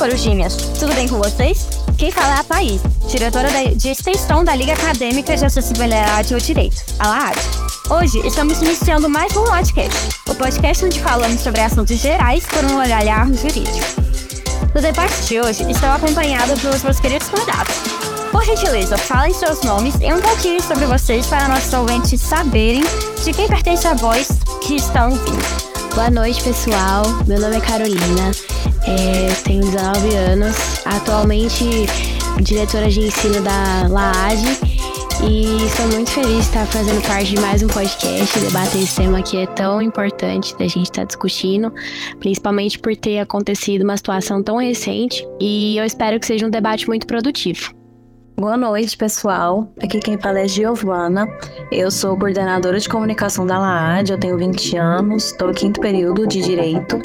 Corujinhas! Tudo bem com vocês? Quem fala é a Thaís, diretora de extensão da Liga Acadêmica de Acessibilidade ao Direito, a LAAD. Hoje estamos iniciando mais um podcast, o podcast onde falamos sobre assuntos gerais por um olhar jurídico. No debate de hoje, estou acompanhada pelos meus queridos convidados. Por gentileza, falem seus nomes e um pouquinho sobre vocês para nossos ouvintes saberem de quem pertence a voz que estão ouvindo. Boa noite, pessoal. Meu nome é Carolina, é, tenho 19 anos, atualmente diretora de ensino da LAAD e estou muito feliz de estar fazendo parte de mais um podcast, debater esse tema que é tão importante da gente estar discutindo, principalmente por ter acontecido uma situação tão recente e eu espero que seja um debate muito produtivo. Boa noite, pessoal. Aqui quem fala é Giovana. Eu sou coordenadora de comunicação da LAAD, eu tenho 20 anos, estou no quinto período de Direito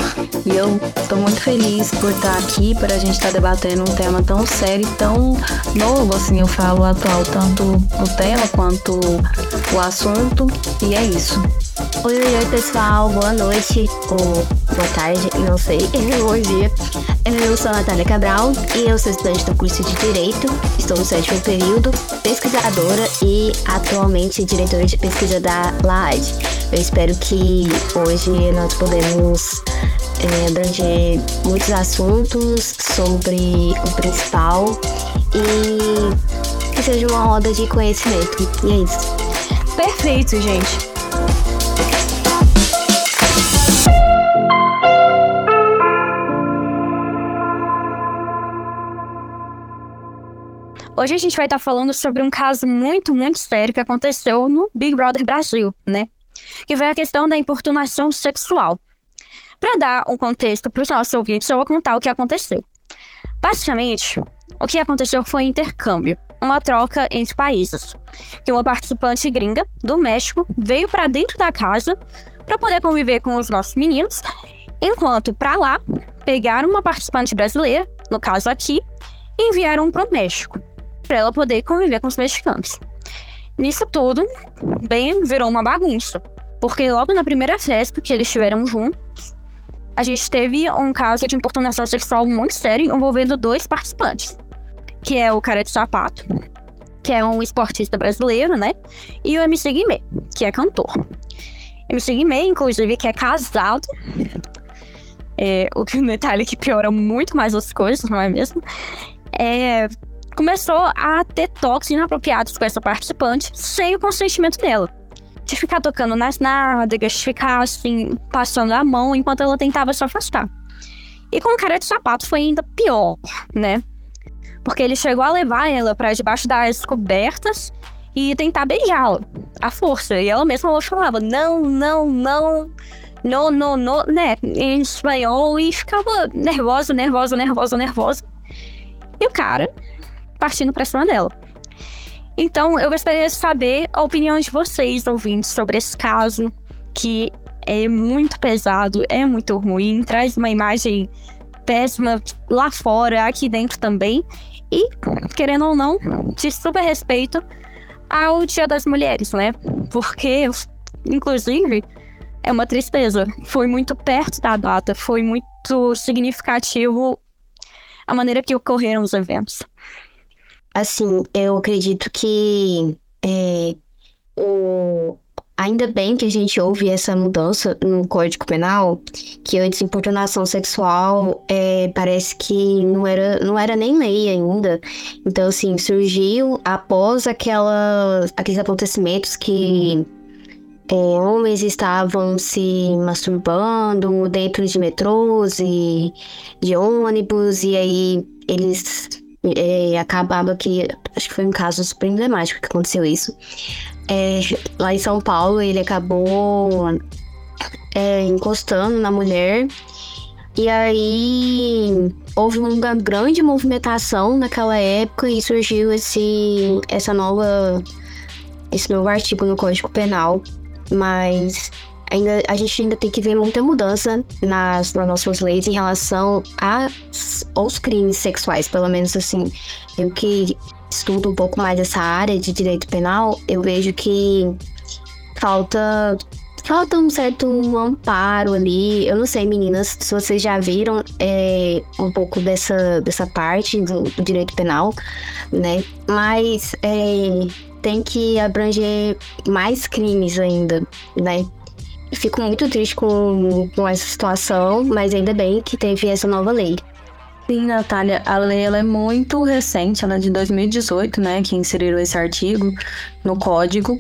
e eu estou muito feliz por estar aqui para a gente estar debatendo um tema tão sério e tão novo, assim, eu falo atual, tanto o tema quanto o assunto, e é isso. Oi, oi, oi, pessoal, boa noite, ou boa tarde, não sei, bom dia. Eu sou a Natália Cabral e eu sou estudante do curso de Direito, estou no sétimo período, pesquisadora e atualmente diretora de pesquisa da LAAD. Eu espero que hoje nós podemos é, abranger muitos assuntos sobre o principal e que seja uma roda de conhecimento. E é isso. Perfeito, gente. Hoje a gente vai estar falando sobre um caso muito, muito sério que aconteceu no Big Brother Brasil, né? Que foi a questão da importunação sexual. Para dar um contexto para os nossos ouvintes, eu vou contar o que aconteceu. Basicamente, o que aconteceu foi intercâmbio, uma troca entre países. Que uma participante gringa do México veio para dentro da casa para poder conviver com os nossos meninos, enquanto para lá pegaram uma participante brasileira, no caso aqui, e enviaram para o México para ela poder conviver com os mexicanos. Nisso tudo, bem, virou uma bagunça. Porque logo na primeira festa que eles estiveram juntos, a gente teve um caso de importunação sexual muito sério envolvendo dois participantes. Que é o cara de sapato, que é um esportista brasileiro, né? E o MC Guimê, que é cantor. MC Guimê, inclusive, que é casado. É, o que detalhe que piora muito mais as coisas, não é mesmo? É, começou a ter toques inapropriados com essa participante sem o consentimento dela. De ficar tocando nas nádegas, de ficar assim, passando a mão enquanto ela tentava se afastar. E com cara de sapato foi ainda pior, né? Porque ele chegou a levar ela para debaixo das cobertas e tentar beijá-la, à força. E ela mesma falava: não, não, não, não, não, não, né? Em espanhol e ficava nervosa, nervosa, nervosa, nervosa. E o cara partindo para cima dela. Então, eu gostaria de saber a opinião de vocês, ouvintes, sobre esse caso, que é muito pesado, é muito ruim, traz uma imagem péssima lá fora, aqui dentro também. E, querendo ou não, de super respeito ao Dia das Mulheres, né? Porque, inclusive, é uma tristeza. Foi muito perto da data, foi muito significativo a maneira que ocorreram os eventos. Assim, eu acredito que é, o, ainda bem que a gente ouve essa mudança no Código Penal, que antes importunação sexual é, parece que não era, não era nem lei ainda. Então, assim, surgiu após aquela, aqueles acontecimentos que é, homens estavam se masturbando dentro de metrôs e de ônibus, e aí eles é, acabava que. Acho que foi um caso super emblemático que aconteceu isso. É, lá em São Paulo, ele acabou é, encostando na mulher. E aí houve uma grande movimentação naquela época e surgiu esse, essa nova, esse novo artigo no Código Penal. Mas ainda, a gente ainda tem que ver muita mudança nas, nas nossas leis em relação a, aos crimes sexuais, pelo menos assim. Eu que estudo um pouco mais essa área de direito penal, eu vejo que falta falta um certo amparo ali. Eu não sei, meninas, se vocês já viram é, um pouco dessa, dessa parte do, do direito penal, né? Mas é, tem que abranger mais crimes ainda, né? Fico muito triste com, com essa situação, mas ainda bem que teve essa nova lei. Sim, Natália, a lei ela é muito recente, ela é de 2018, né, que inseriram esse artigo no código.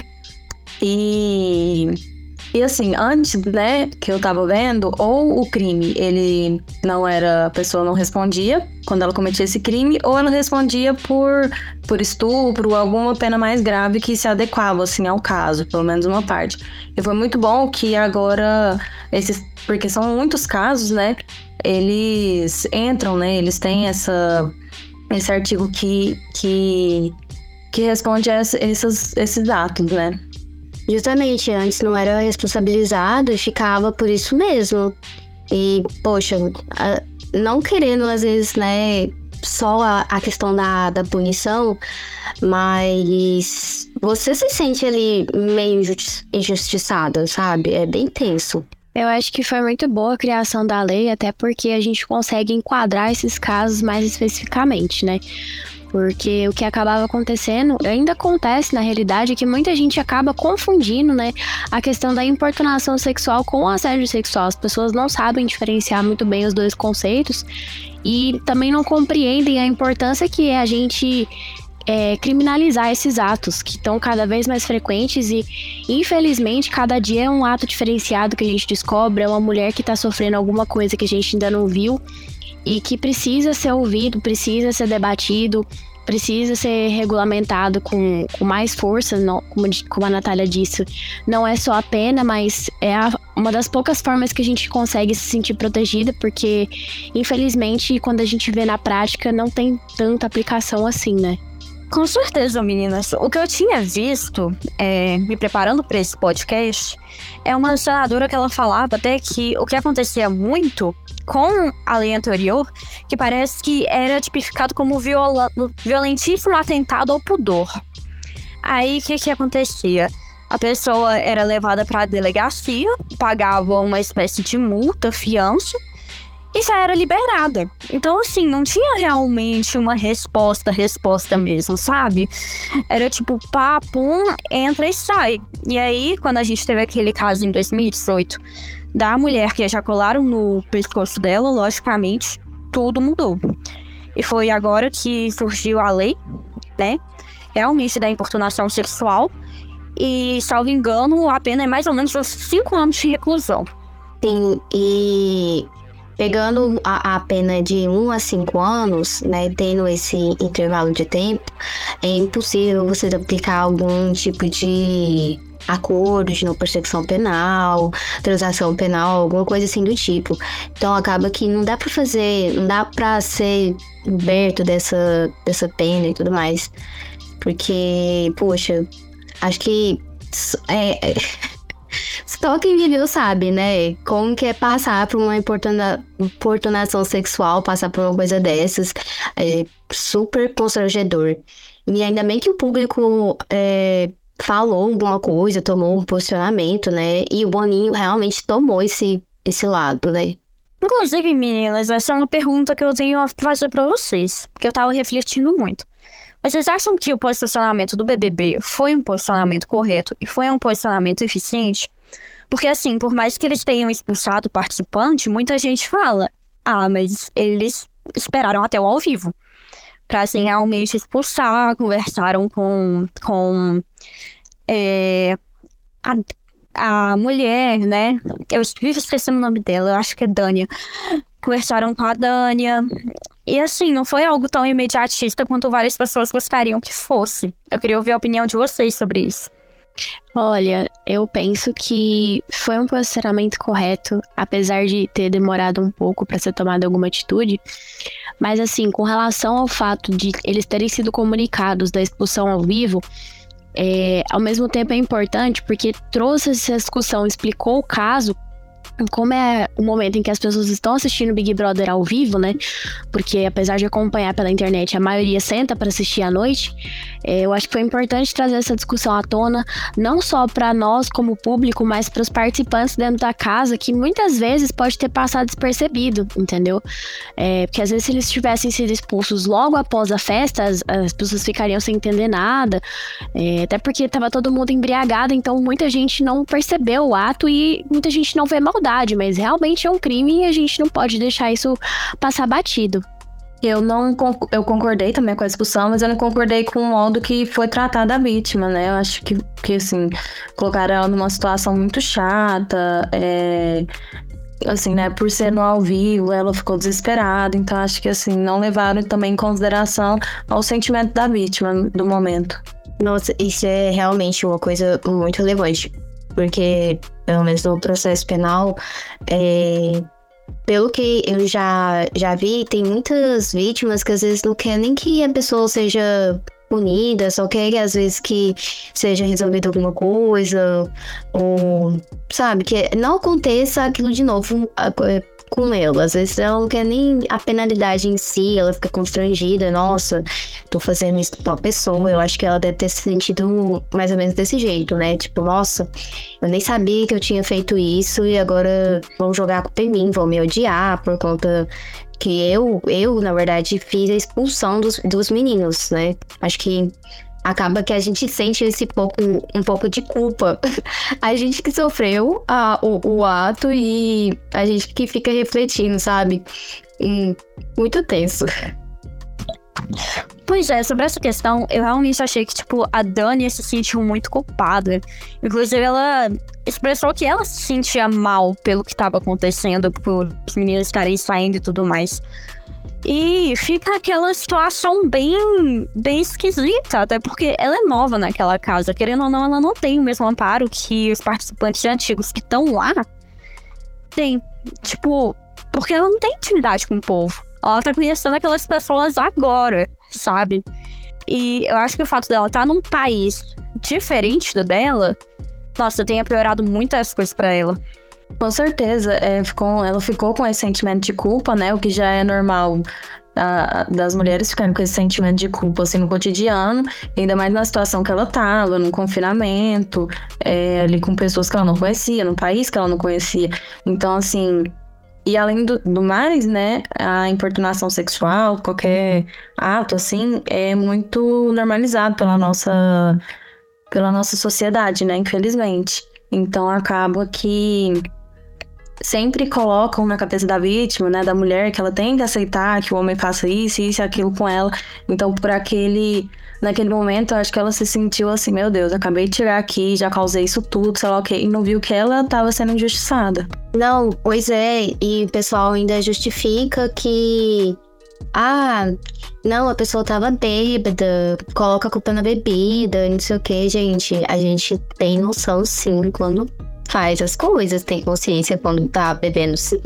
E e assim, antes, né, que eu tava vendo, ou o crime, ele não era, a pessoa não respondia quando ela cometia esse crime, ou ela respondia por, por estupro, alguma pena mais grave que se adequava, assim, ao caso, pelo menos uma parte. E foi muito bom que agora, esses, porque são muitos casos, né, eles entram, né, eles têm essa, esse artigo que, que, que responde a esses, esses atos, né. Justamente, antes não era responsabilizado e ficava por isso mesmo. E, poxa, não querendo às vezes, né, só a, questão da, da punição, mas você se sente ali meio injustiçada, sabe? É bem tenso. Eu acho que foi muito boa a criação da lei, até porque a gente consegue enquadrar esses casos mais especificamente, né? Porque o que acabava acontecendo, ainda acontece na realidade, é que muita gente acaba confundindo, né, a questão da importunação sexual com o assédio sexual. As pessoas não sabem diferenciar muito bem os dois conceitos e também não compreendem a importância que é a gente é, criminalizar esses atos que estão cada vez mais frequentes e, infelizmente, cada dia é um ato diferenciado que a gente descobre, é uma mulher que está sofrendo alguma coisa que a gente ainda não viu e que precisa ser ouvido, precisa ser debatido, precisa ser regulamentado com, com mais força, não, como, como, a Natália disse. Não é só a pena, mas é a, uma das poucas formas que a gente consegue se sentir protegida, porque, infelizmente, quando a gente vê na prática, não tem tanta aplicação assim, né? Com certeza, meninas. O que eu tinha visto, é, me preparando para esse podcast, é uma senadora que ela falava até que o que acontecia muito com a lei anterior, que parece que era tipificado como viola, violentíssimo atentado ao pudor. Aí o que, que acontecia? A pessoa era levada para a delegacia, pagava uma espécie de multa, fiança, e já era liberada. Então, assim, não tinha realmente uma resposta, resposta mesmo, sabe? Era tipo, pá, pum, entra e sai. E aí, quando a gente teve aquele caso em 2018 da mulher que ejacularam no pescoço dela, logicamente, tudo mudou. E foi agora que surgiu a lei, né? Realmente da importunação sexual. E, salvo engano, a pena é mais ou menos uns 5 anos de reclusão. Sim, e pegando a, a pena de 1 a 5 anos, né, tendo esse intervalo de tempo, é impossível você aplicar algum tipo de acordo de não perseguição penal, transação penal, alguma coisa assim do tipo. Então acaba que não dá para fazer, não dá para ser liberto dessa, dessa pena e tudo mais. Porque, poxa, acho que é, é só quem viveu sabe, né? Como que é passar por uma importunação sexual, passar por uma coisa dessas. É super constrangedor. E ainda bem que o público é, falou alguma coisa, tomou um posicionamento, né? E o Boninho realmente tomou esse, esse lado, né? Inclusive, meninas, essa é uma pergunta que eu tenho a fazer pra vocês, porque eu tava refletindo muito. Vocês acham que o posicionamento do BBB foi um posicionamento correto e foi um posicionamento eficiente? Porque, assim, por mais que eles tenham expulsado o participante, muita gente fala: ah, mas eles esperaram até o ao vivo para assim, realmente expulsar, conversaram com, com é, a, a mulher, né? Eu vivo esquecendo o nome dela, eu acho que é Dânia. Conversaram com a Dânia. E assim, não foi algo tão imediatista quanto várias pessoas gostariam que fosse. Eu queria ouvir a opinião de vocês sobre isso. Olha, eu penso que foi um posicionamento correto, apesar de ter demorado um pouco para ser tomada alguma atitude. Mas assim, com relação ao fato de eles terem sido comunicados da expulsão ao vivo, é, ao mesmo tempo é importante porque trouxe essa discussão, explicou o caso como é o momento em que as pessoas estão assistindo Big Brother ao vivo, né? Porque apesar de acompanhar pela internet, a maioria senta para assistir à noite. É, eu acho que foi importante trazer essa discussão à tona, não só para nós como público, mas para os participantes dentro da casa, que muitas vezes pode ter passado despercebido, entendeu? É, porque às vezes se eles tivessem sido expulsos logo após a festa, as, as pessoas ficariam sem entender nada, é, até porque estava todo mundo embriagado, então muita gente não percebeu o ato e muita gente não vê maldade, mas realmente é um crime e a gente não pode deixar isso passar batido. Eu não eu concordei também com a discussão, mas eu não concordei com o modo que foi tratada a vítima, né? Eu acho que, que assim, colocaram ela numa situação muito chata, é, assim, né, por ser no ao vivo, ela ficou desesperada, então acho que assim, não levaram também em consideração ao sentimento da vítima do momento. Nossa, isso é realmente uma coisa muito relevante, porque pelo menos no processo penal, é, pelo que eu já, já vi, tem muitas vítimas que às vezes não querem nem que a pessoa seja punida, só querem às vezes que seja resolvida alguma coisa, ou sabe, que não aconteça aquilo de novo com ela. Às vezes ela não quer nem a penalidade em si, ela fica constrangida, nossa, tô fazendo isso pra uma pessoa. Eu acho que ela deve ter se sentido mais ou menos desse jeito, né? Tipo, nossa, eu nem sabia que eu tinha feito isso e agora vão jogar a culpa em mim, vão me odiar por conta que eu, eu na verdade, fiz a expulsão dos, dos meninos, né? Acho que acaba que a gente sente esse pouco, um pouco de culpa. A gente que sofreu a, o, o ato e a gente que fica refletindo, sabe? Hum, muito tenso. Pois é, sobre essa questão, eu realmente achei que, tipo, a Dani se sentiu muito culpada. Inclusive, ela expressou que ela se sentia mal pelo que estava acontecendo, por os meninos estarem saindo e tudo mais. E fica aquela situação bem, bem esquisita, até porque ela é nova naquela casa. Querendo ou não, ela não tem o mesmo amparo que os participantes antigos que estão lá têm. Tipo, porque ela não tem intimidade com o povo. Ela tá conhecendo aquelas pessoas agora, sabe? E eu acho que o fato dela estar tá num país diferente do dela, nossa, tenha piorado muitas coisas para ela. Com certeza, é, ficou, ela ficou com esse sentimento de culpa, né? O que já é normal a, das mulheres ficarem com esse sentimento de culpa assim no cotidiano, ainda mais na situação que ela tava, no confinamento, é, ali com pessoas que ela não conhecia, no país que ela não conhecia. Então, assim, e além do, do, mais, né, a importunação sexual, qualquer ato, assim, é muito normalizado pela nossa, pela nossa sociedade, né, infelizmente. Então acaba que sempre colocam na cabeça da vítima, né, da mulher, que ela tem que aceitar que o homem faça isso, isso aquilo com ela. Então, por aquele. Naquele momento, eu acho que ela se sentiu assim: meu Deus, acabei de tirar aqui, já causei isso tudo, sei lá o quê, e não viu que ela estava sendo injustiçada. Não, pois é, e o pessoal ainda justifica que. Ah, não, a pessoa tava bêbada, coloca a culpa na bebida, não sei o que, gente. A gente tem noção sim quando faz as coisas, tem consciência quando tá bebendo sim.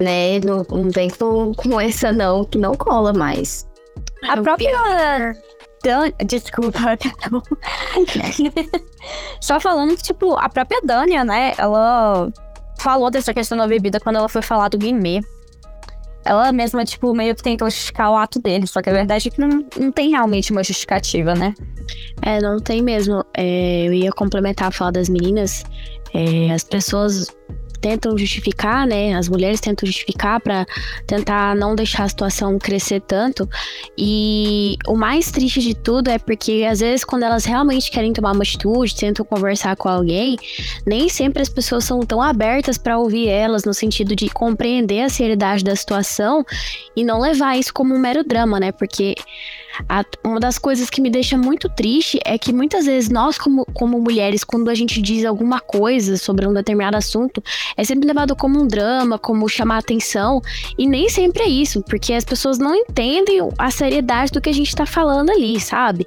Né? Não, não vem com, com essa não, que não cola mais. A própria. Dan... Desculpa, Só falando que, tipo, a própria Dania, né? Ela falou dessa questão da bebida quando ela foi falar do Guimê. Ela mesma, tipo, meio que tentou justificar o ato dele, só que a verdade é que não, não tem realmente uma justificativa, né? É, não tem mesmo. É, eu ia complementar a fala das meninas. É, as pessoas tentam justificar, né? As mulheres tentam justificar para tentar não deixar a situação crescer tanto. E o mais triste de tudo é porque às vezes quando elas realmente querem tomar uma atitude, tentam conversar com alguém, nem sempre as pessoas são tão abertas para ouvir elas no sentido de compreender a seriedade da situação e não levar isso como um mero drama, né? Porque a, uma das coisas que me deixa muito triste é que muitas vezes nós, como, como mulheres, quando a gente diz alguma coisa sobre um determinado assunto, é sempre levado como um drama, como chamar atenção, e nem sempre é isso, porque as pessoas não entendem a seriedade do que a gente está falando ali, sabe?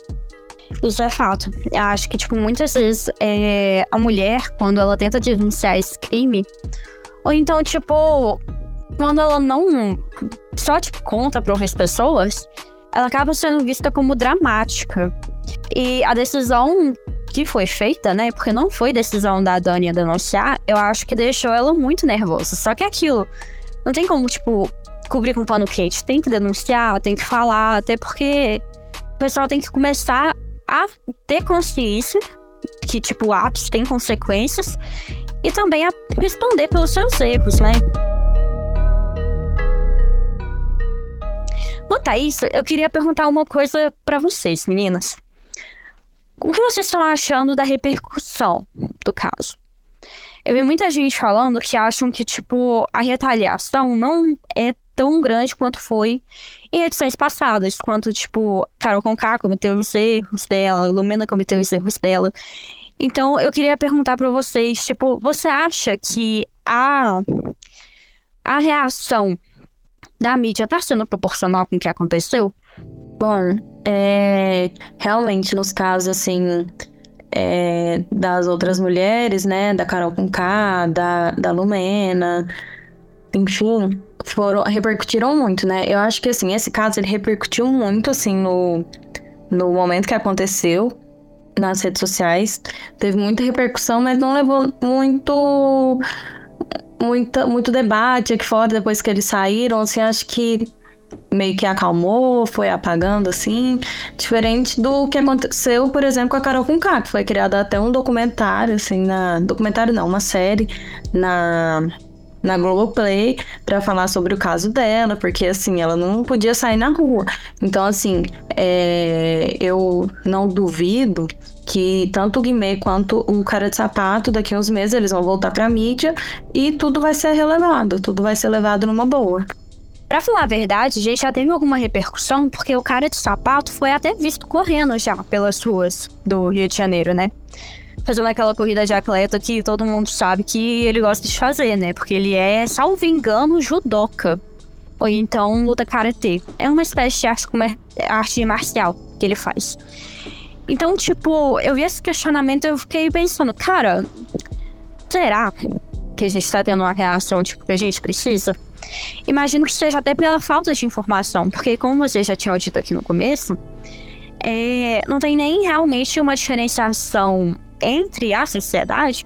Isso é fato. Eu acho que, tipo, muitas vezes é, a mulher, quando ela tenta denunciar esse crime, ou então, tipo, quando ela não só, tipo, conta para outras pessoas, ela acaba sendo vista como dramática. E a decisão que foi feita, né? Porque não foi decisão da Dani denunciar, eu acho que deixou ela muito nervosa. Só que aquilo, não tem como, tipo, cobrir com pano quente. Tem que denunciar, tem que falar, até porque o pessoal tem que começar a ter consciência que, tipo, atos têm consequências e também a responder pelos seus erros, né? Quanto a isso, eu queria perguntar uma coisa para vocês, meninas. O que vocês estão achando da repercussão do caso? Eu vi muita gente falando que acham que, tipo, a retaliação não é tão grande quanto foi em edições passadas, quanto, tipo, Carol Conká cometeu os erros dela, Lumena cometeu os erros dela. Então, eu queria perguntar para vocês, tipo, você acha que a, a reação da mídia está sendo proporcional com o que aconteceu? Bom, é, realmente nos casos assim é, das outras mulheres, né, da Carol Conká, da, da Lumena, enfim, foram repercutiram muito, né? Eu acho que assim esse caso ele repercutiu muito assim no no momento que aconteceu nas redes sociais, teve muita repercussão, mas não levou muito muita, muito debate aqui fora depois que eles saíram, assim, acho que meio que acalmou, foi apagando, assim, diferente do que aconteceu, por exemplo, com a Carol Conká, que foi criado até um documentário, assim, na... documentário não, uma série na na Globoplay para falar sobre o caso dela, porque assim, ela não podia sair na rua. Então, assim, é, eu não duvido que tanto o Guimê quanto o Cara de Sapato, daqui a uns meses, eles vão voltar pra mídia e tudo vai ser relevado, tudo vai ser levado numa boa. Pra falar a verdade, gente, já teve alguma repercussão, porque o cara de sapato foi até visto correndo já pelas ruas do Rio de Janeiro, né? Fazendo aquela corrida de atleta que todo mundo sabe que ele gosta de fazer, né? Porque ele é, salvo engano, judoca. Ou então luta karatê. É uma espécie de arte, arte marcial que ele faz. Então, tipo, eu vi esse questionamento e eu fiquei pensando, cara, será que a gente tá tendo uma reação, tipo, que a gente precisa? Imagino que seja até pela falta de informação, porque como vocês já tinham dito aqui no começo, é, não tem nem realmente uma diferenciação entre a sociedade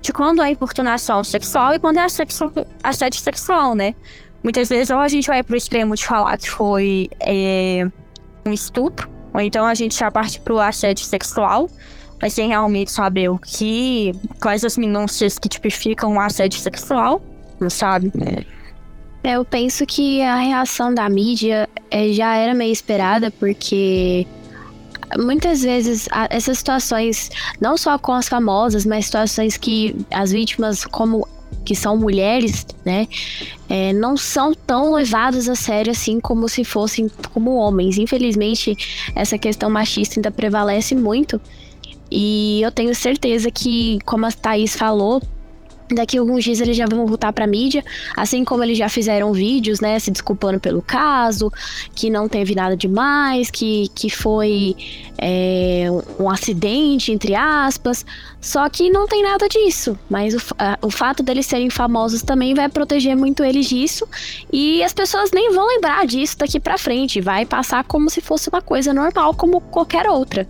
de quando é importunação sexual e quando é sexo, assédio sexual, né? Muitas vezes ou a gente vai pro extremo de falar que foi é, um estupro, ou então a gente já parte pro assédio sexual, mas sem realmente saber o que. quais as minúcias que tipificam o assédio sexual, não sabe? É, eu penso que a reação da mídia é, já era meio esperada, porque muitas vezes a, essas situações, não só com as famosas, mas situações que as vítimas, como que são mulheres, né, é, não são tão levadas a sério assim como se fossem como homens. Infelizmente, essa questão machista ainda prevalece muito. E eu tenho certeza que, como a Thaís falou, Daqui a alguns dias eles já vão voltar para mídia, assim como eles já fizeram vídeos, né, se desculpando pelo caso, que não teve nada demais, que, que foi é, um acidente, entre aspas. Só que não tem nada disso. Mas o, a, o fato deles serem famosos também vai proteger muito eles disso. E as pessoas nem vão lembrar disso daqui para frente. Vai passar como se fosse uma coisa normal, como qualquer outra.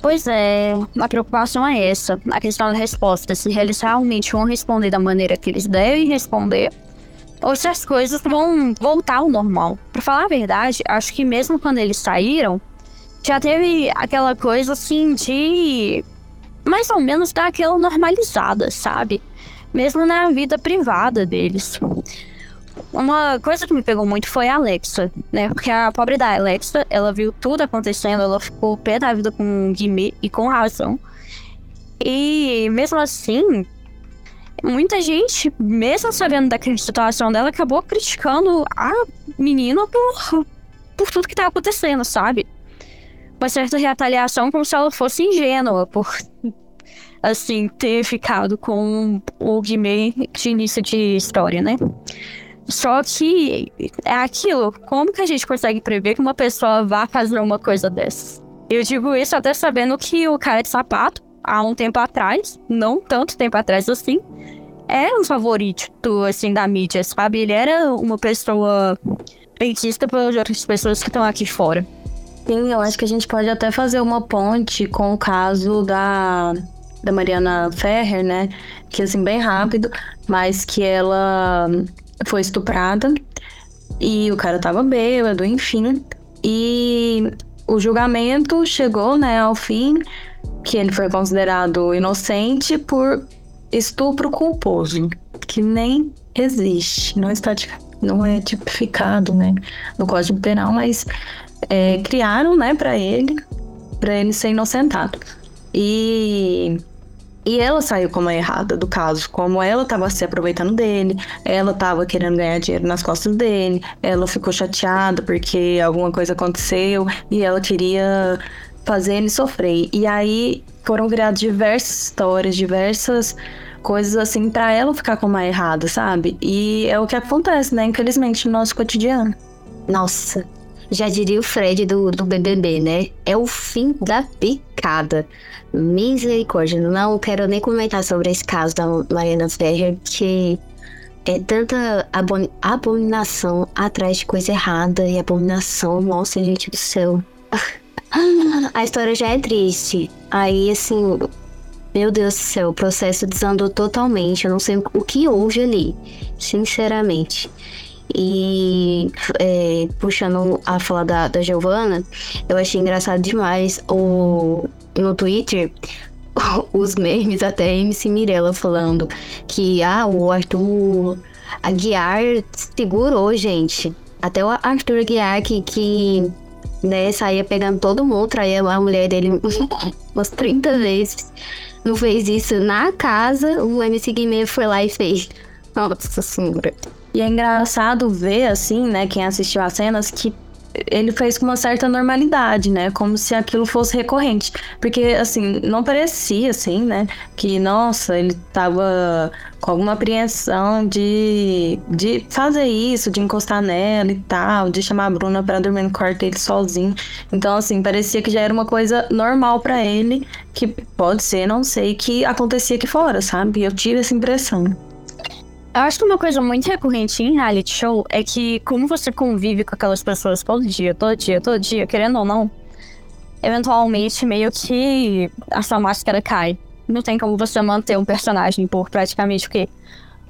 Pois é, a preocupação é essa, a questão da resposta, se eles realmente vão responder da maneira que eles devem responder, ou se as coisas vão voltar ao normal. Para falar a verdade, acho que mesmo quando eles saíram, já teve aquela coisa assim de mais ou menos dar aquela normalizada, sabe? Mesmo na vida privada deles. Uma coisa que me pegou muito foi a Alexa, né? Porque a pobre da Alexa, ela viu tudo acontecendo, ela ficou pé da vida com o Guimê e com razão. E mesmo assim, muita gente, mesmo sabendo da situação dela, acabou criticando a menina por, por tudo que tá acontecendo, sabe? Uma certa retaliação como se ela fosse ingênua por, assim, ter ficado com o Guimê de início de história, né? Só que é aquilo, como que a gente consegue prever que uma pessoa vá fazer uma coisa dessas? Eu digo isso até sabendo que o cara de sapato, há um tempo atrás, não tanto tempo atrás assim, era um favorito, assim, da mídia, sabe? Ele era uma pessoa bem vista pelas outras pessoas que estão aqui fora. Sim, eu acho que a gente pode até fazer uma ponte com o caso da, da Mariana Ferrer, né? Que assim, bem rápido, mas que ela foi estuprada e o cara tava bêbado, enfim. E o julgamento chegou, né, ao fim, que ele foi considerado inocente por estupro culposo, que nem existe, não está não é tipificado, né, no Código Penal, mas é, criaram, né, para ele, para ele ser inocentado. E e ela saiu como a errada do caso, como ela estava se aproveitando dele, ela estava querendo ganhar dinheiro nas costas dele, ela ficou chateada porque alguma coisa aconteceu e ela queria fazer ele sofrer. E aí foram criadas diversas histórias, diversas coisas assim para ela ficar como a errada, sabe? E é o que acontece, né, infelizmente, no nosso cotidiano. Nossa, já diria o Fred do, do BBB, né? É o fim da picada. Misericórdia, não quero nem comentar sobre esse caso da Mariana Ferrer, que é tanta abominação atrás de coisa errada e abominação, nossa gente do céu. A história já é triste. Aí, assim, meu Deus do céu, o processo desandou totalmente. Eu não sei o que houve ali, sinceramente. E é, puxando a fala da, da Giovana, eu achei engraçado demais o, no Twitter os memes, até MC Mirella falando que ah, o Arthur Aguiar segurou, gente. Até o Arthur Aguiar que, que né, saía pegando todo mundo, traía a mulher dele umas 30 vezes. Não fez isso na casa, o MC Guimê foi lá e fez. Nossa senhora. E é engraçado ver, assim, né, quem assistiu as cenas, que ele fez com uma certa normalidade, né? Como se aquilo fosse recorrente. Porque, assim, não parecia, assim, né? Que, nossa, ele tava com alguma apreensão de, de fazer isso, de encostar nela e tal, de chamar a Bruna para dormir no quarto dele sozinho. Então, assim, parecia que já era uma coisa normal para ele, que pode ser, não sei, que acontecia aqui fora, sabe? Eu tive essa impressão. Eu acho que uma coisa muito recorrente em reality show é que, como você convive com aquelas pessoas todo dia, todo dia, todo dia, querendo ou não, eventualmente meio que a sua máscara cai. Não tem como você manter um personagem por praticamente o quê?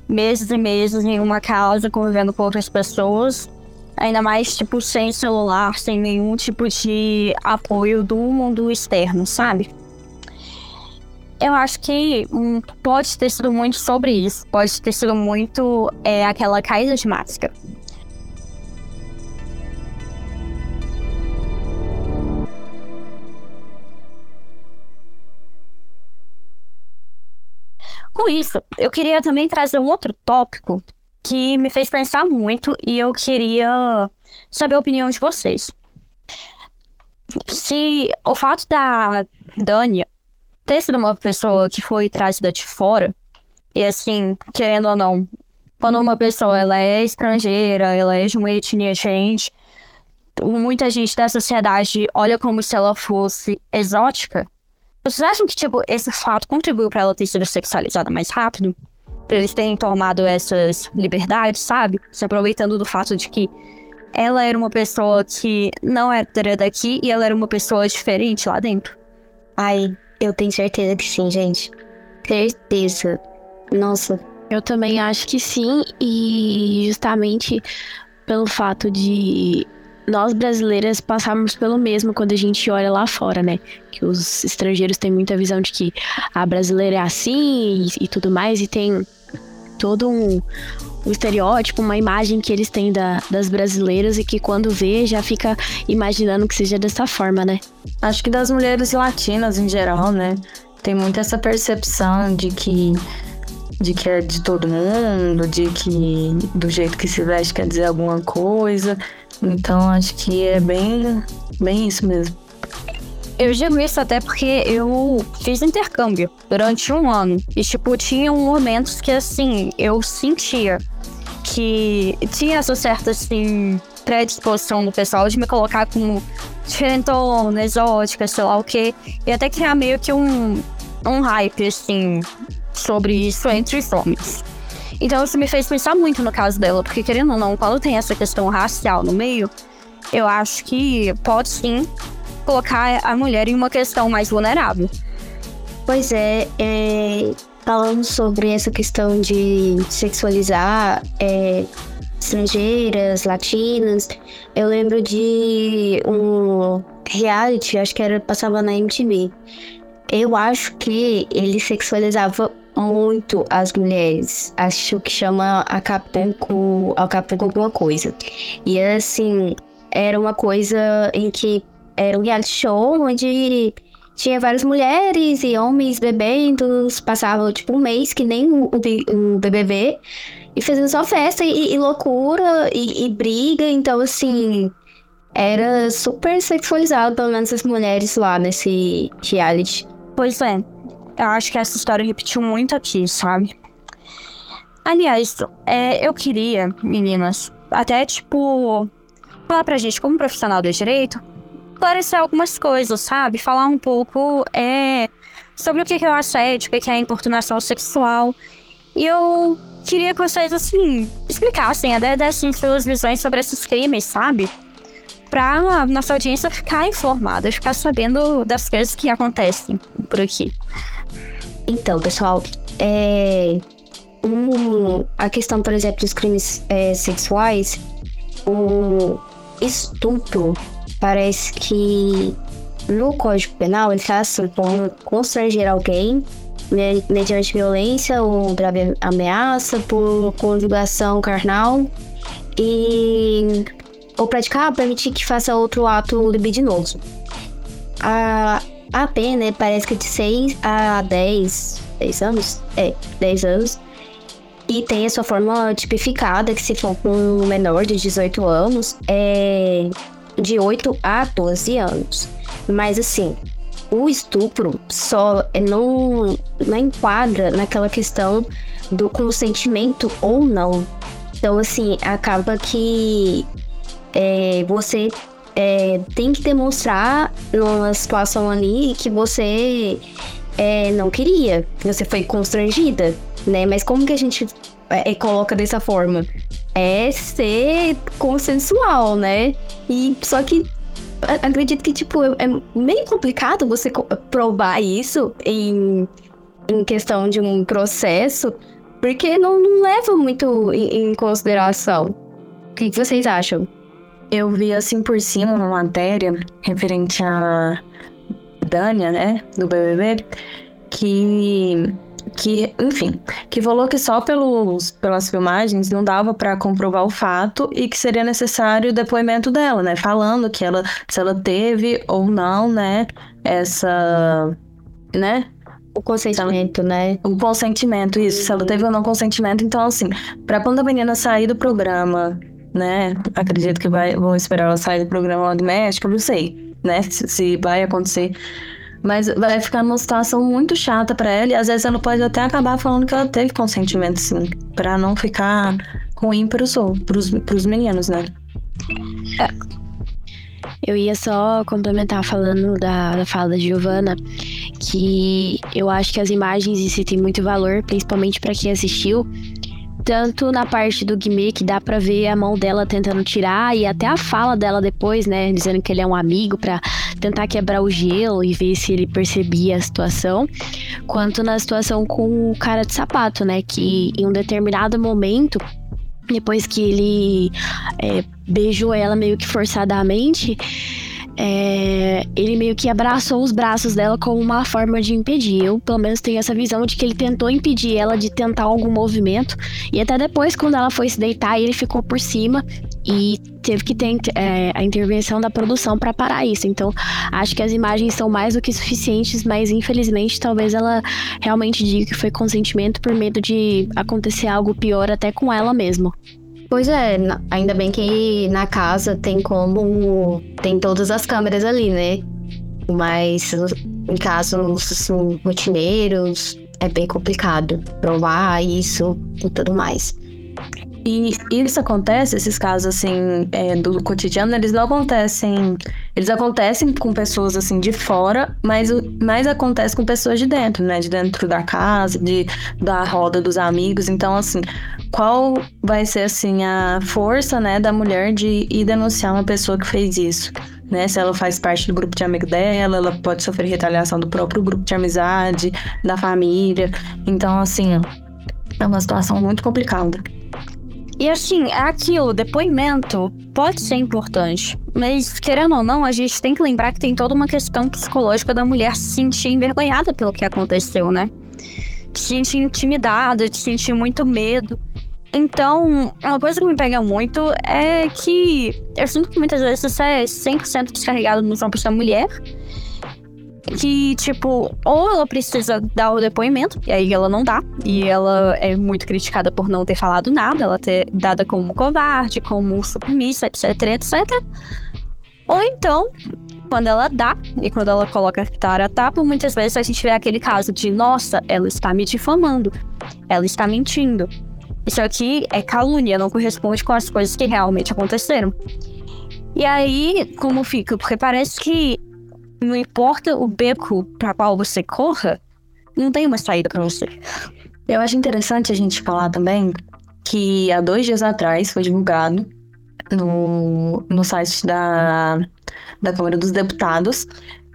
Meses e meses em uma casa convivendo com outras pessoas. Ainda mais, tipo, sem celular, sem nenhum tipo de apoio do mundo externo, sabe? Eu acho que hum, pode ter sido muito sobre isso. Pode ter sido muito é, aquela caída de máscara. Com isso, eu queria também trazer um outro tópico que me fez pensar muito e eu queria saber a opinião de vocês. Se o fato da Dania ter sido uma pessoa que foi trazida de fora, e assim, querendo ou não, quando uma pessoa ela é estrangeira, ela é de uma etnia diferente, muita gente da sociedade olha como se ela fosse exótica. Vocês acham que, tipo, esse fato contribuiu para ela ter sido sexualizada mais rápido? Pra eles terem tomado essas liberdades, sabe? Se aproveitando do fato de que ela era uma pessoa que não era daqui e ela era uma pessoa diferente lá dentro. Ai, eu tenho certeza que sim, gente. Certeza. Nossa. Eu também acho que sim, e justamente pelo fato de nós brasileiras passarmos pelo mesmo quando a gente olha lá fora, né? Que os estrangeiros têm muita visão de que a brasileira é assim e, e tudo mais, e tem todo um, um, estereótipo, uma imagem que eles têm da, das brasileiras e que quando vê já fica imaginando que seja dessa forma, né? Acho que das mulheres latinas em geral, né? Tem muito essa percepção de que de que é de todo mundo, de que do jeito que se veste quer dizer alguma coisa. Então acho que é bem, bem isso mesmo. Eu digo isso até porque eu fiz intercâmbio durante um ano. E, tipo, tinha momentos que, assim, eu sentia que tinha essa certa, assim, predisposição do pessoal de me colocar como diferentona, exótica, sei lá o quê. E até criar meio que um, um hype, assim, sobre isso entre os homens. Então isso me fez pensar muito no caso dela, porque querendo ou não, quando tem essa questão racial no meio, eu acho que pode sim colocar a mulher em uma questão mais vulnerável. Pois é, é falando sobre essa questão de sexualizar é, estrangeiras, latinas, eu lembro de um reality, acho que era passava na MTV. Eu acho que ele sexualizava muito as mulheres. Acho que chama Acapulco, Acapulco alguma coisa. E assim, era uma coisa em que era um reality show onde tinha várias mulheres e homens bebendo, passavam tipo um mês que nem o, o BBB e fazendo só festa e, e loucura e, e, briga, então assim era super sexualizado pelo menos as mulheres lá nesse reality. Pois é, eu acho que essa história repetiu muito aqui, sabe? Aliás, é, eu queria, meninas, até tipo falar pra gente como profissional do direito esclarecer algumas coisas, sabe? Falar um pouco é, sobre o que é o assédio, o que é importunação sexual. E eu queria que vocês, assim, explicassem, até dessem suas visões sobre esses crimes, sabe? Pra nossa audiência ficar informada, ficar sabendo das coisas que acontecem por aqui. Então, pessoal, é... Um, a questão, por exemplo, dos crimes é, sexuais, o estupro parece que no Código Penal ele está como constranger alguém mediante violência ou grave ameaça por conjugação carnal e ou praticar permitir que faça outro ato libidinoso. A, a pena né, parece que é de 6 a 10, 10 anos? É, 10 anos. E tem a sua forma tipificada, que se for com um menor de 18 anos, é de 8 a 12 anos. Mas assim, o estupro só não, não enquadra naquela questão do consentimento ou não. Então, assim, acaba que é, você é, tem que demonstrar numa situação ali que você é, não queria, que você foi constrangida, né? Mas como que a gente é, coloca dessa forma? É ser consensual, né? E só que acredito que, tipo, é meio complicado você provar isso em, em questão de um processo, porque não, não leva muito em, em consideração. O que vocês acham? Eu vi assim por cima uma matéria referente a Dânia, né, do BBB, que que, enfim, que falou que só pelos, pelas filmagens não dava para comprovar o fato e que seria necessário o depoimento dela, né? Falando que ela, se ela teve ou não, né, essa, né? O consentimento, ela, né? O consentimento, isso. Se ela teve ou não consentimento. Então, assim, pra quando a menina sair do programa, né? Acredito que vai, vão esperar ela sair do programa lá do México, não sei, né? Se, se vai acontecer mas vai ficar numa situação muito chata para ela e às vezes ela pode até acabar falando que ela teve consentimento, sim, para não ficar ruim pros, pros, pros meninos, né? É. Eu ia só complementar falando da, da fala da Giovana, que eu acho que as imagens em si têm muito valor, principalmente para quem assistiu, tanto na parte do Guimê, que dá pra ver a mão dela tentando tirar, e até a fala dela depois, né? Dizendo que ele é um amigo para tentar quebrar o gelo e ver se ele percebia a situação. Quanto na situação com o cara de sapato, né? Que em um determinado momento depois que ele é, beijou ela meio que forçadamente, é, ele meio que abraçou os braços dela como uma forma de impedir. Eu, pelo menos, tenho essa visão de que ele tentou impedir ela de tentar algum movimento. E até depois, quando ela foi se deitar, ele ficou por cima e teve que ter é, a intervenção da produção para parar isso. Então, acho que as imagens são mais do que suficientes, mas infelizmente, talvez ela realmente diga que foi consentimento por medo de acontecer algo pior até com ela mesma. Pois é, ainda bem que na casa tem como. Tem todas as câmeras ali, né? Mas em casos assim, rotineiros, é bem complicado provar isso e tudo mais. E isso acontece, esses casos assim é, do cotidiano, eles não acontecem. Eles acontecem com pessoas assim de fora, mas mais acontece com pessoas de dentro, né? De dentro da casa, de, da roda dos amigos. Então, assim, qual vai ser assim a força, né, da mulher de ir denunciar uma pessoa que fez isso? Né, se ela faz parte do grupo de amigos dela, ela pode sofrer retaliação do próprio grupo de amizade, da família. Então, assim, é uma situação muito complicada. E assim, é aquilo, depoimento pode ser importante, mas querendo ou não, a gente tem que lembrar que tem toda uma questão psicológica da mulher se sentir envergonhada pelo que aconteceu, né? Se sentir intimidada, se sentir muito medo. Então, uma coisa que me pega muito é que eu sinto que muitas vezes isso é 100% descarregado nos ombros da mulher que, tipo, ou ela precisa dar o depoimento, e aí ela não dá, e ela é muito criticada por não ter falado nada, ela ter dada como covarde, como submissa, etc, etc. Ou então, quando ela dá, e quando ela coloca a cara a tapa, muitas vezes a gente vê aquele caso de, nossa, ela está me difamando, ela está mentindo. Isso aqui é calúnia, não corresponde com as coisas que realmente aconteceram. E aí, como fica? Porque parece que não importa o beco para qual você corra, não tem uma saída para você. Eu acho interessante a gente falar também que há dois dias atrás foi divulgado no, no site da, da Câmara dos Deputados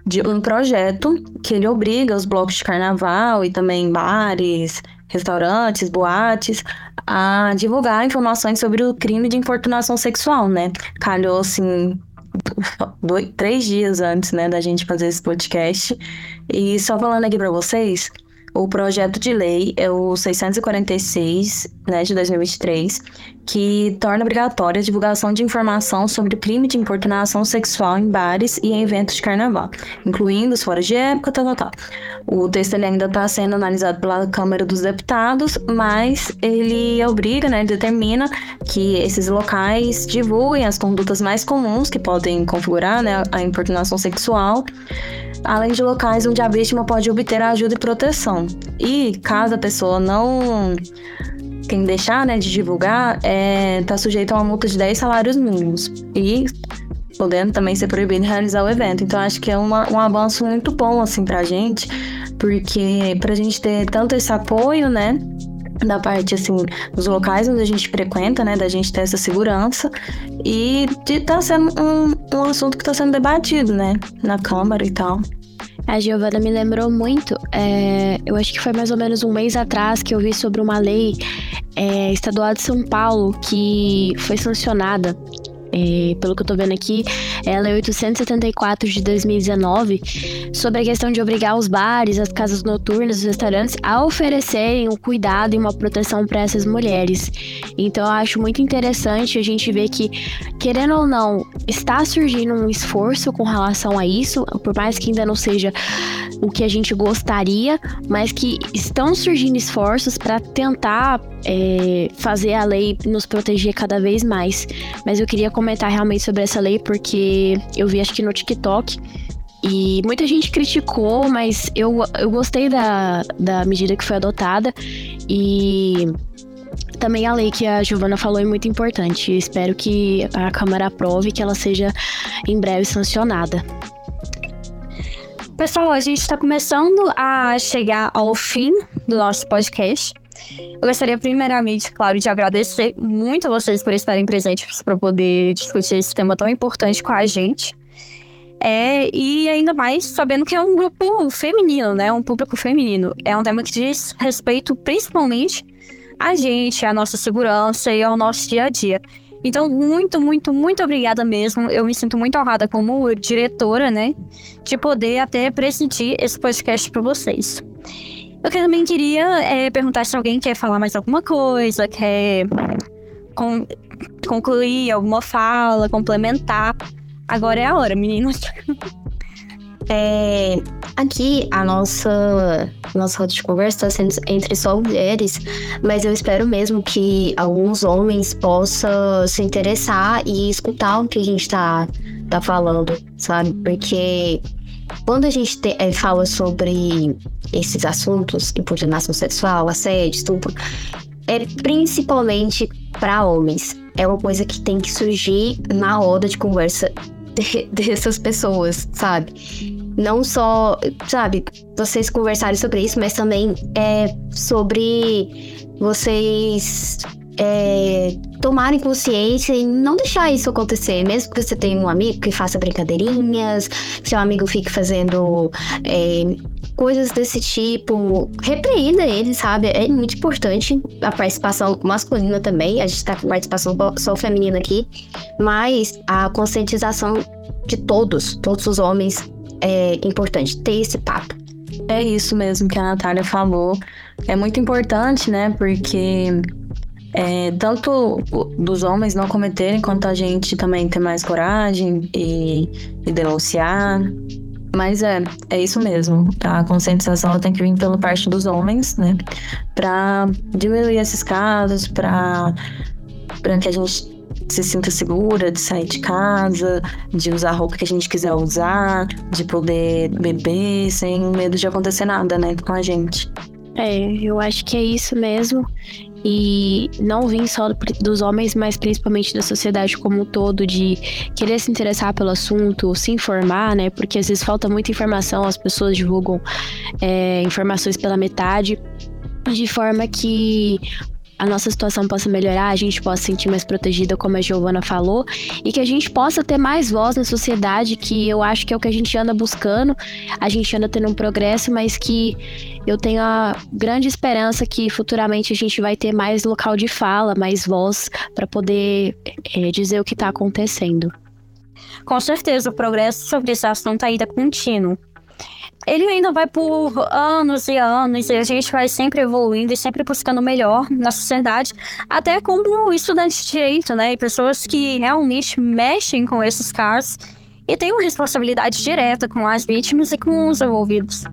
de um projeto que ele obriga os blocos de carnaval e também bares, restaurantes, boates a divulgar informações sobre o crime de importunação sexual, né? Calhou assim dois, três dias antes, né, da gente fazer esse podcast. E só falando aqui para vocês, o projeto de lei é o 646, né, de 2023, que torna obrigatória a divulgação de informação sobre o crime de importunação sexual em bares e em eventos de carnaval, incluindo os fora de época, tal, tal, tal. O texto ele ainda está sendo analisado pela Câmara dos Deputados, mas ele obriga, né, determina que esses locais divulguem as condutas mais comuns que podem configurar né, a importunação sexual, além de locais onde a vítima pode obter ajuda e proteção. E caso a pessoa não quem deixar né, de divulgar é, tá sujeito a uma multa de 10 salários mínimos. E podendo também ser proibido realizar o evento. Então, acho que é uma, um avanço muito bom, assim, pra gente, porque pra gente ter tanto esse apoio, né, da parte, assim, dos locais onde a gente frequenta, né, da gente ter essa segurança e de estar tá sendo um, um assunto que está sendo debatido, né, na Câmara e tal. A Giovana me lembrou muito, é, eu acho que foi mais ou menos um mês atrás que eu vi sobre uma lei é, estadual de São Paulo que foi sancionada é, pelo que eu tô vendo aqui, ela é 874 de 2019, sobre a questão de obrigar os bares, as casas noturnas, os restaurantes a oferecerem um cuidado e uma proteção para essas mulheres. Então eu acho muito interessante a gente ver que, querendo ou não, está surgindo um esforço com relação a isso, por mais que ainda não seja o que a gente gostaria, mas que estão surgindo esforços para tentar é, fazer a lei nos proteger cada vez mais. Mas eu queria comentar realmente sobre essa lei porque eu vi acho que no TikTok e muita gente criticou, mas eu, eu gostei da, da medida que foi adotada e também a lei que a Giovana falou é muito importante. Espero que a Câmara aprove e que ela seja em breve sancionada. Pessoal, a gente está começando a chegar ao fim do nosso podcast. Eu gostaria, primeiramente, claro, de agradecer muito a vocês por estarem presentes para poder discutir esse tema tão importante com a gente. É, e ainda mais sabendo que é um grupo feminino, né? Um público feminino. É um tema que diz respeito principalmente a gente, a nossa segurança e ao nosso dia a dia. Então, muito, muito, muito obrigada mesmo. Eu me sinto muito honrada como diretora, né? De poder até presidir esse podcast para vocês. Eu também queria é, perguntar se alguém quer falar mais alguma coisa, quer con concluir alguma fala, complementar. Agora é a hora, meninos. É, aqui a nossa nossa roda de conversa está sendo entre só mulheres, mas eu espero mesmo que alguns homens possam se interessar e escutar o que a gente está tá falando, sabe? Porque quando a gente te, é, fala sobre esses assuntos, importunação sexual, assédio, estupro, é principalmente para homens. É uma coisa que tem que surgir na roda de conversa de, dessas pessoas, sabe? Não só, sabe, vocês conversarem sobre isso, mas também é sobre vocês é, tomarem consciência e não deixar isso acontecer. Mesmo que você tenha um amigo que faça brincadeirinhas, seu amigo fique fazendo é, coisas desse tipo, repreenda ele, sabe? É muito importante a participação masculina também. A gente tá com participação só feminina aqui, mas a conscientização de todos, todos os homens, é importante ter esse papo. É isso mesmo que a Natália falou. É muito importante, né? Porque é, tanto dos homens não cometerem, quanto a gente também ter mais coragem e, e denunciar. Mas é, é isso mesmo. A conscientização tem que vir pela parte dos homens, né? Pra diminuir esses casos, pra, pra que a gente se sinta segura de sair de casa, de usar a roupa que a gente quiser usar, de poder beber sem medo de acontecer nada, né, com a gente. É, eu acho que é isso mesmo. E não vim só dos homens, mas principalmente da sociedade como um todo, de querer se interessar pelo assunto, se informar, né? Porque às vezes falta muita informação, as pessoas divulgam é, informações pela metade, de forma que a nossa situação possa melhorar, a gente possa se sentir mais protegida, como a Giovana falou, e que a gente possa ter mais voz na sociedade, que eu acho que é o que a gente anda buscando. A gente anda tendo um progresso, mas que eu tenho a grande esperança que futuramente a gente vai ter mais local de fala, mais voz para poder é, dizer o que está acontecendo. Com certeza, o progresso sobre esse assunto ainda é contínuo ele ainda vai por anos e anos e a gente vai sempre evoluindo e sempre buscando melhor na sociedade, até como estudantes de direito, né? E pessoas que realmente mexem com esses casos e têm uma responsabilidade direta com as vítimas e com os envolvidos.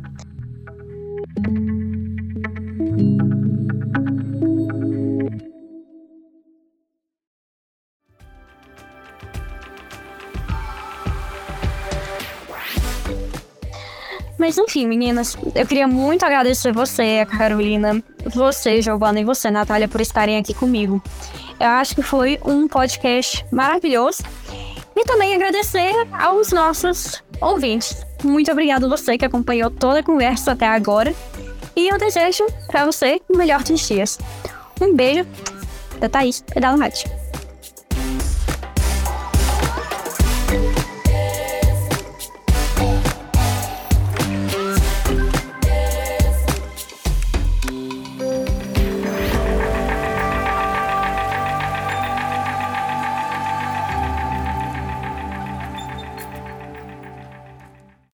Mas enfim, meninas, eu queria muito agradecer você, a Carolina, você, Giovana e você, Natália, por estarem aqui comigo. Eu acho que foi um podcast maravilhoso. E também agradecer aos nossos ouvintes. Muito obrigado você que acompanhou toda a conversa até agora. E eu desejo para você o melhor dos dias. Um beijo da Thaís e da Lamate.